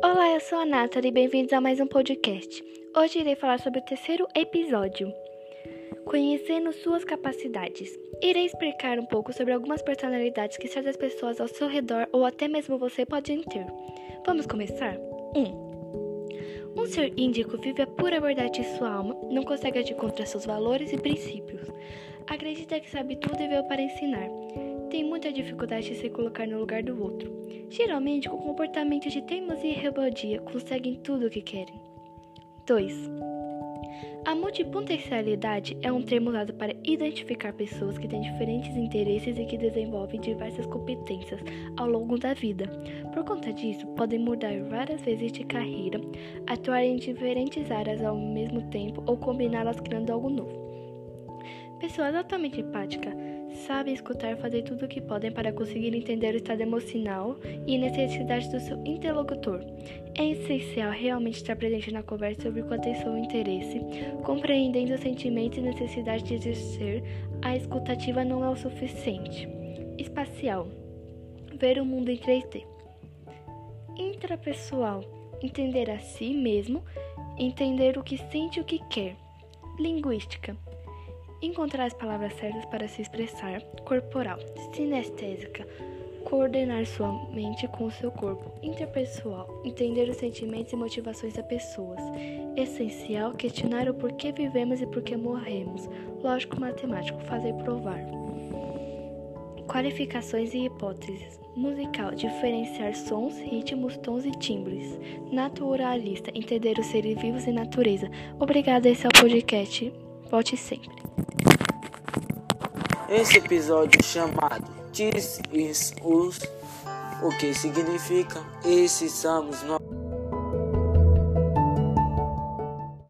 Olá, eu sou a Nathalie e bem-vindos a mais um podcast. Hoje irei falar sobre o terceiro episódio, Conhecendo Suas Capacidades. Irei explicar um pouco sobre algumas personalidades que certas pessoas ao seu redor ou até mesmo você podem ter. Vamos começar? 1. Um. um ser índico vive a pura verdade de sua alma, não consegue agir contra seus valores e princípios. Acredita que sabe tudo e veio para ensinar tem muita dificuldade de se colocar no lugar do outro. Geralmente, com comportamento de teimosia e rebeldia, conseguem tudo o que querem. 2. A multipotencialidade é um termo usado para identificar pessoas que têm diferentes interesses e que desenvolvem diversas competências ao longo da vida. Por conta disso, podem mudar várias vezes de carreira, atuar em diferentes áreas ao mesmo tempo ou combiná-las criando algo novo. Pessoas altamente empáticas sabem escutar e fazer tudo o que podem para conseguir entender o estado emocional e necessidades do seu interlocutor. É essencial realmente estar presente na conversa sobre com atenção e interesse, compreendendo os sentimentos e necessidades de exercer. A escutativa não é o suficiente. Espacial. Ver o mundo em 3D. Intrapessoal. Entender a si mesmo, entender o que sente e o que quer. Linguística encontrar as palavras certas para se expressar, corporal, sinestésica, coordenar sua mente com o seu corpo, interpessoal, entender os sentimentos e motivações das pessoas, essencial, questionar o porquê vivemos e porquê morremos, lógico matemático, fazer provar. Qualificações e hipóteses. Musical, diferenciar sons, ritmos, tons e timbres. Naturalista, entender os seres vivos e natureza. Obrigada, esse é o podcast. Volte sempre. Esse episódio chamado This is Us, o que significa esses somos nós.